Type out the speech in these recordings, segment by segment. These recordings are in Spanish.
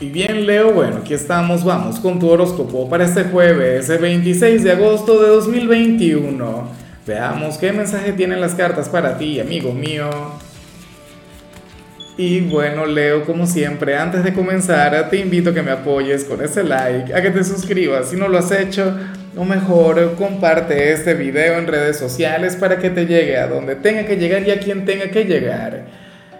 Y bien, Leo, bueno, aquí estamos, vamos con tu horóscopo para este jueves, el 26 de agosto de 2021. Veamos qué mensaje tienen las cartas para ti, amigo mío. Y bueno, Leo, como siempre, antes de comenzar, te invito a que me apoyes con ese like, a que te suscribas si no lo has hecho, o mejor, comparte este video en redes sociales para que te llegue a donde tenga que llegar y a quien tenga que llegar.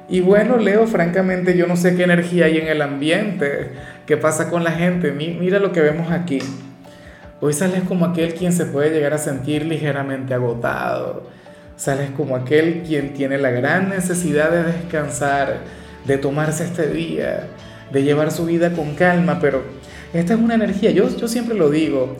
Y bueno, Leo, francamente yo no sé qué energía hay en el ambiente, qué pasa con la gente. Mira lo que vemos aquí. Hoy sales como aquel quien se puede llegar a sentir ligeramente agotado. Sales como aquel quien tiene la gran necesidad de descansar, de tomarse este día, de llevar su vida con calma, pero esta es una energía, yo, yo siempre lo digo,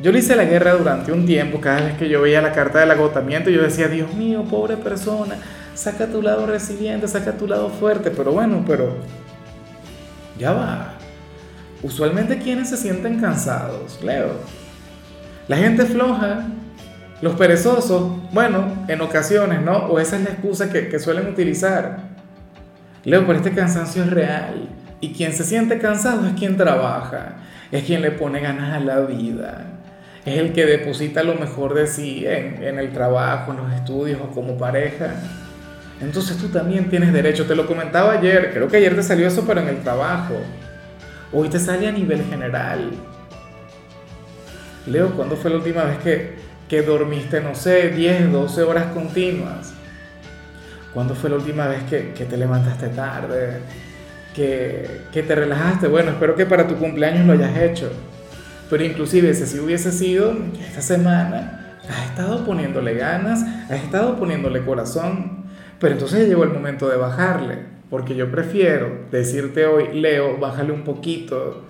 yo le hice la guerra durante un tiempo, cada vez que yo veía la carta del agotamiento, yo decía, Dios mío, pobre persona, saca tu lado resiliente, saca tu lado fuerte, pero bueno, pero ya va. Usualmente quienes se sienten cansados, Leo. La gente floja, los perezosos, bueno, en ocasiones, ¿no? O esa es la excusa que, suelen utilizar. Leo, pero este cansancio es real. Y quien se siente cansado es quien trabaja, es quien le pone ganas a la vida, es el que deposita lo mejor de sí en, en el trabajo, en los estudios o como pareja. Entonces tú también tienes derecho, te lo comentaba ayer, creo que ayer te salió eso, pero en el trabajo. Hoy te sale a nivel general. Leo, ¿cuándo fue la última vez que, que dormiste, no sé, 10, 12 horas continuas? ¿Cuándo fue la última vez que, que te levantaste tarde? Que, que, te relajaste? Bueno, espero que para tu cumpleaños lo hayas hecho. Pero inclusive si hubiese sido esta semana, has estado poniéndole ganas, has estado poniéndole corazón, pero entonces llegó el momento de bajarle, porque yo prefiero decirte hoy, Leo, bájale un poquito,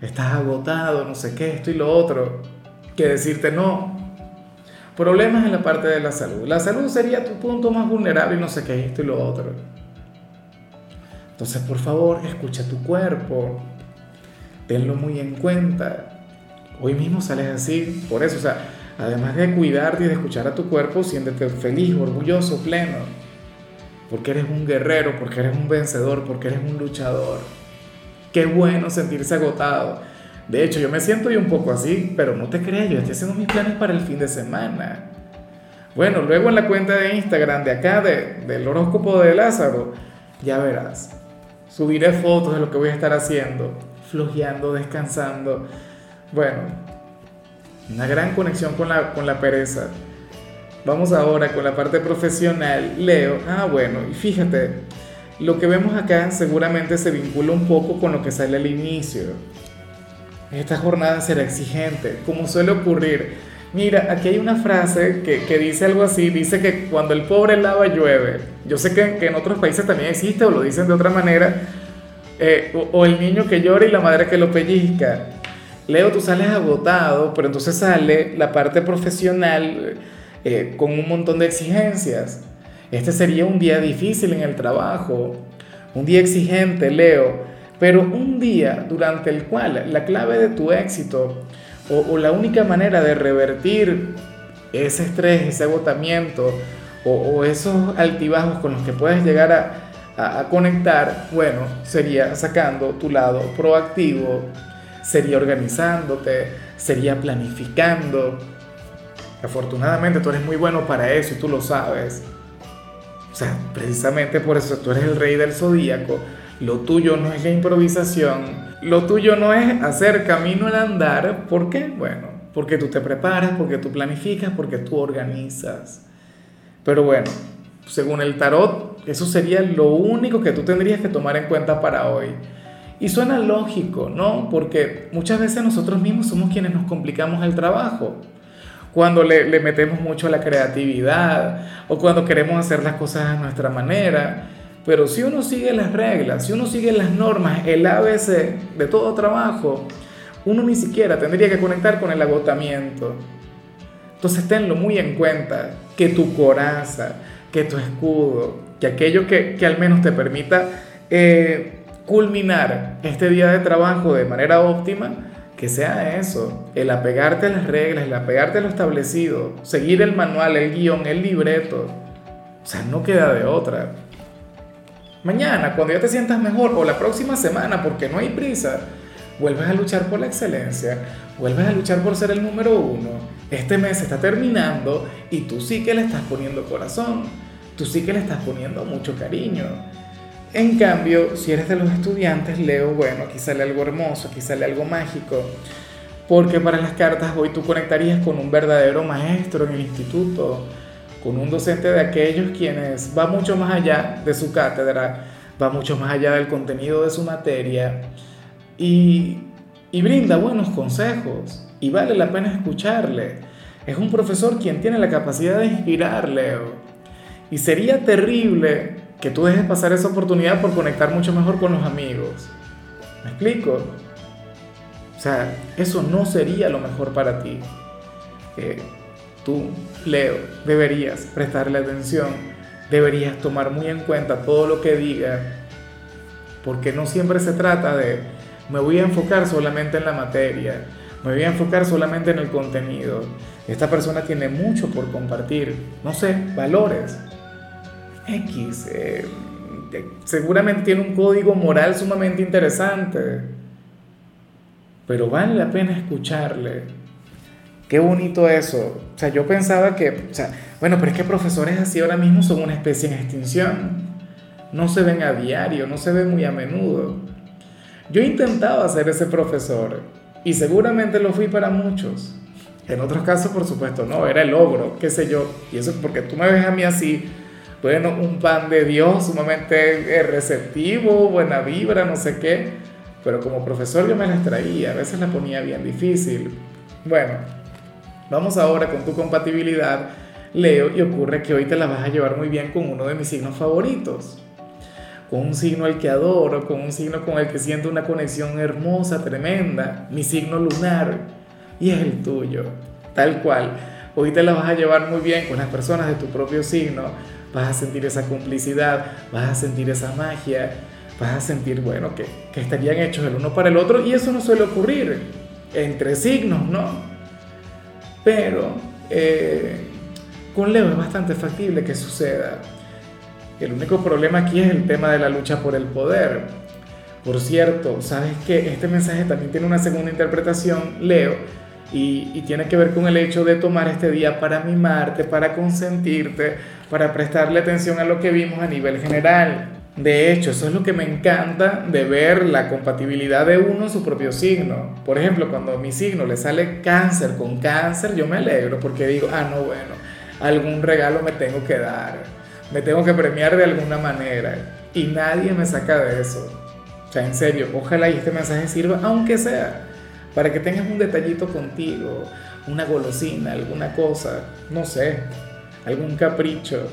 estás agotado, no sé qué, esto y lo otro, que decirte no. Problemas en la parte de la salud. La salud sería tu punto más vulnerable no sé qué, esto y lo otro. Entonces, por favor, escucha tu cuerpo, tenlo muy en cuenta. Hoy mismo sales así, por eso, o sea, además de cuidarte y de escuchar a tu cuerpo, siéntete feliz, orgulloso, pleno porque eres un guerrero, porque eres un vencedor, porque eres un luchador. Qué bueno sentirse agotado. De hecho, yo me siento yo un poco así, pero no te creas, yo estoy haciendo mis planes para el fin de semana. Bueno, luego en la cuenta de Instagram de acá, de, del horóscopo de Lázaro, ya verás. Subiré fotos de lo que voy a estar haciendo, flojeando, descansando. Bueno, una gran conexión con la, con la pereza. Vamos ahora con la parte profesional. Leo, ah bueno, y fíjate, lo que vemos acá seguramente se vincula un poco con lo que sale al inicio. Esta jornada será exigente, como suele ocurrir. Mira, aquí hay una frase que, que dice algo así, dice que cuando el pobre lava llueve. Yo sé que, en otros países también existe o lo dicen de otra manera. Eh, o, o el niño que llora y la madre que lo pellizca. Leo, tú sales agotado, pero entonces sale la parte profesional eh, con un montón de exigencias. Este sería un día difícil en el trabajo, un día exigente, Leo, pero un día durante el cual la clave de tu éxito o, la única manera de revertir ese estrés, ese agotamiento o, esos altibajos con los que puedes llegar a, a conectar, bueno, sería sacando tu lado proactivo, sería organizándote, sería planificando, Afortunadamente tú eres muy bueno para eso y tú lo sabes. O sea, precisamente por eso tú eres el rey del zodíaco. Lo tuyo no es la improvisación. Lo tuyo no es hacer camino al andar. ¿Por qué? Bueno, porque tú te preparas, porque tú planificas, porque tú organizas. Pero bueno, según el tarot, eso sería lo único que tú tendrías que tomar en cuenta para hoy. Y suena lógico, ¿no? Porque muchas veces nosotros mismos somos quienes nos complicamos el trabajo cuando le, metemos mucho a la creatividad o cuando queremos hacer las cosas a nuestra manera. Pero si uno sigue las reglas, si uno sigue las normas, el ABC de todo trabajo, uno ni siquiera tendría que conectar con el agotamiento. Entonces tenlo muy en cuenta, que tu coraza, que tu escudo, que aquello que, que al menos te permita eh, culminar este día de trabajo de manera óptima, que sea eso, el apegarte a las reglas, el apegarte a lo establecido, seguir el manual, el guion, el libreto. O sea, no queda de otra. Mañana, cuando ya te sientas mejor, o la próxima semana, porque no hay prisa, vuelves a luchar por la excelencia, vuelves a luchar por ser el número uno. Este mes está terminando y tú sí que le estás poniendo corazón, tú sí que le estás poniendo mucho cariño. En cambio, si eres de los estudiantes, leo, bueno, aquí sale algo hermoso, aquí sale algo mágico, porque para las cartas hoy tú conectarías con un verdadero maestro en el instituto, con un docente de aquellos quienes va mucho más allá de su cátedra, va mucho más allá del contenido de su materia y, y brinda buenos consejos y vale la pena escucharle. Es un profesor quien tiene la capacidad de inspirar, Leo. Y sería terrible que tú dejes pasar esa oportunidad por conectar mucho mejor con los amigos. ¿Me explico? O sea, eso no sería lo mejor para ti. Eh, tú, Leo, deberías prestarle atención, deberías tomar muy en cuenta todo lo que diga, porque no siempre se trata de me voy a enfocar solamente en la materia, me voy a enfocar solamente en el contenido. Esta persona tiene mucho por compartir, no sé, valores. X, eh, seguramente tiene un código moral sumamente interesante, pero vale la pena escucharle Qué bonito eso. O sea, yo pensaba que, o sea, bueno, pero es que profesores así ahora mismo son una especie en extinción. No se ven a diario, no se ven muy a menudo. Yo intentaba ser ese profesor y seguramente lo fui para muchos. En otros casos, por supuesto, no, era el ogro, qué sé yo. Y eso es porque tú me ves a mí así, bueno, un pan de Dios, sumamente eh, receptivo, buena vibra, no sé qué. Pero como profesor yo me las traía, a veces la ponía bien difícil. Bueno, Vamos ahora con tu compatibilidad, Leo, y ocurre que hoy te la vas a llevar muy bien con uno de mis signos favoritos. Con un signo al que adoro, con un signo con el que siento una conexión hermosa, tremenda, mi signo lunar, y es el tuyo, tal cual. Hoy te la vas a llevar muy bien con las personas de tu propio signo, vas a sentir esa complicidad, vas a sentir esa magia, vas a sentir, bueno, que, que estarían hechos el uno para el otro, y eso no suele ocurrir entre signos, ¿no? Pero eh, con Leo es bastante factible que suceda. El único problema aquí es el tema de la lucha por el poder. Por cierto, sabes que este mensaje también tiene una segunda interpretación, Leo, y, tiene que ver con el hecho de tomar este día para mimarte, para consentirte, para prestarle atención a lo que vimos a nivel general. De hecho, eso es lo que me encanta de ver la compatibilidad de uno en su propio signo. Por ejemplo, cuando a mi signo le sale cáncer con cáncer, yo me alegro porque digo, ah, no, bueno, algún regalo me tengo que dar, me tengo que premiar de alguna manera. Y nadie me saca de eso. O sea, en serio, ojalá y este mensaje sirva, aunque sea, para que tengas un detallito contigo, una golosina, alguna cosa, no sé, algún capricho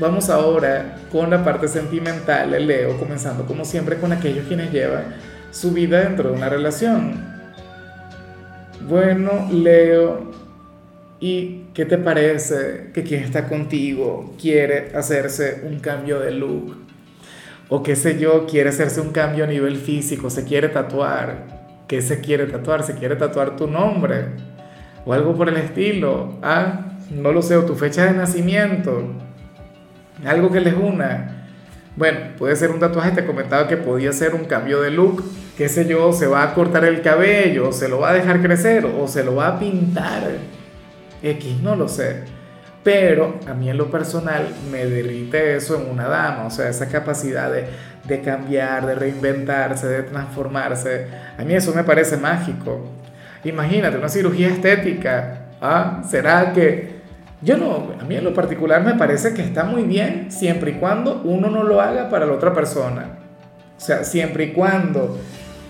Vamos ahora con la parte sentimental, Leo, comenzando como siempre con aquellos quienes llevan su vida dentro de una relación. Bueno, Leo, ¿y qué te parece que quien está contigo quiere hacerse un cambio de look? O qué sé yo, quiere hacerse un cambio a nivel físico, se quiere tatuar. ¿Qué se quiere tatuar? Se quiere tatuar tu nombre o algo por el estilo. Ah, no lo sé, o tu fecha de nacimiento algo que les una. Bueno, puede ser un tatuaje, te comentaba que podía ser un cambio de look, qué sé yo, se va a cortar el cabello, se lo va a dejar crecer o se lo va a pintar. X, no lo sé. Pero a mí en lo personal me derrite eso en una dama, o sea, esa capacidad de, de cambiar, de reinventarse, de transformarse. A mí eso me parece mágico. Imagínate una cirugía estética. ¿Ah? ¿Será que yo no, a mí en lo particular me parece que está muy bien siempre y cuando uno no lo haga para la otra persona. O sea, siempre y cuando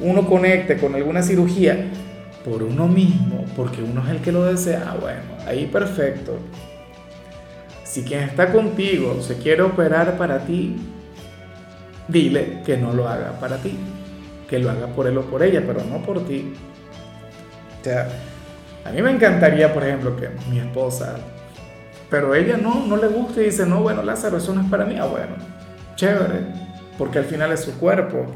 uno conecte con alguna cirugía por uno mismo, porque uno es el que lo desea, bueno, ahí perfecto. Si quien está contigo se quiere operar para ti, dile que no lo haga para ti, que lo haga por él o por ella, pero no por ti. O sea, a mí me encantaría, por ejemplo, que mi esposa pero ella no, no le gusta y dice, no, bueno, Lázaro, eso no es para mí. Ah, bueno, chévere, porque al final es su cuerpo.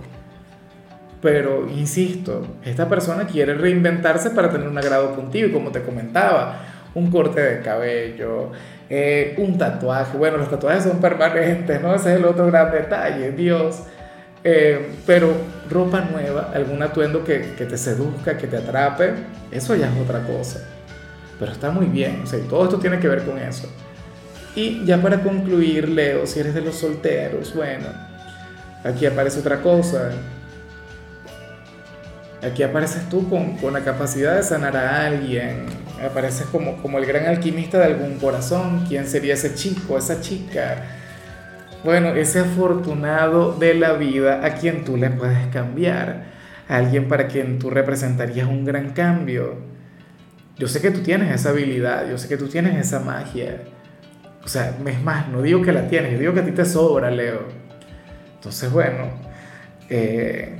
Pero, insisto, esta persona quiere reinventarse para tener un agrado contigo, y como te comentaba, un corte de cabello, eh, un tatuaje. Bueno, los tatuajes son permanentes, ¿no? Ese es el otro gran detalle, Dios. Eh, pero ropa nueva, algún atuendo que, que, te seduzca, que te atrape, eso ya es otra cosa. Pero está muy bien, o sea, todo esto tiene que ver con eso. Y ya para concluir, Leo, si eres de los solteros, bueno, aquí aparece otra cosa. Aquí apareces tú con, con, la capacidad de sanar a alguien. Apareces como, como el gran alquimista de algún corazón. ¿Quién sería ese chico, esa chica? Bueno, ese afortunado de la vida a quien tú le puedes cambiar. A alguien para quien tú representarías un gran cambio. Yo sé que tú tienes esa habilidad, yo sé que tú tienes esa magia. O sea, es más, no digo que la tienes, digo que a ti te sobra, Leo. Entonces, bueno, eh,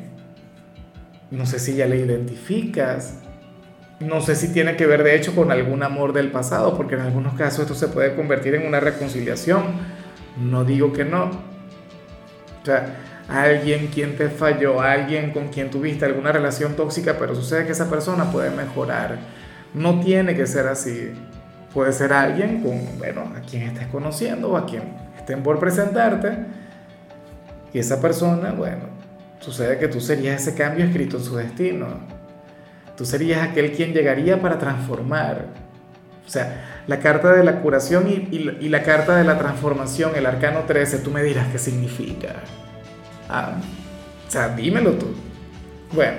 no sé si ya le identificas, no sé si tiene que ver de hecho con algún amor del pasado, porque en algunos casos esto se puede convertir en una reconciliación. No digo que no. O sea, alguien quien te falló, alguien con quien tuviste alguna relación tóxica, pero sucede que esa persona puede mejorar. No tiene que ser así. Puede ser alguien con, bueno, a quien estés conociendo o a quien estén por presentarte. Y esa persona, bueno, sucede que tú serías ese cambio escrito en su destino. Tú serías aquel quien llegaría para transformar. O sea, la carta de la curación y, y, y la carta de la transformación, el arcano 13, tú me dirás qué significa. Ah, o sea, dímelo tú. Bueno,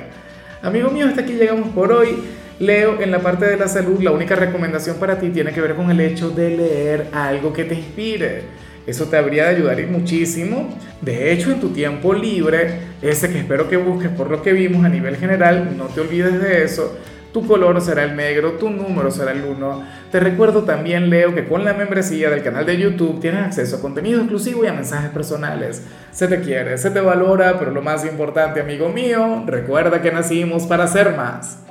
amigo mío, hasta aquí llegamos por hoy. Leo, en la parte de la salud, la única recomendación para ti tiene que ver con el hecho de leer algo que te inspire. Eso te habría de ayudar muchísimo. De hecho, en tu tiempo libre, ese que espero que busques por lo que vimos a nivel general, no te olvides de eso. Tu color será el negro, tu número será el 1. Te recuerdo también, Leo, que con la membresía del canal de YouTube tienes acceso a contenido exclusivo y a mensajes personales. Se te quiere, se te valora, pero lo más importante, amigo mío, recuerda que nacimos para ser más.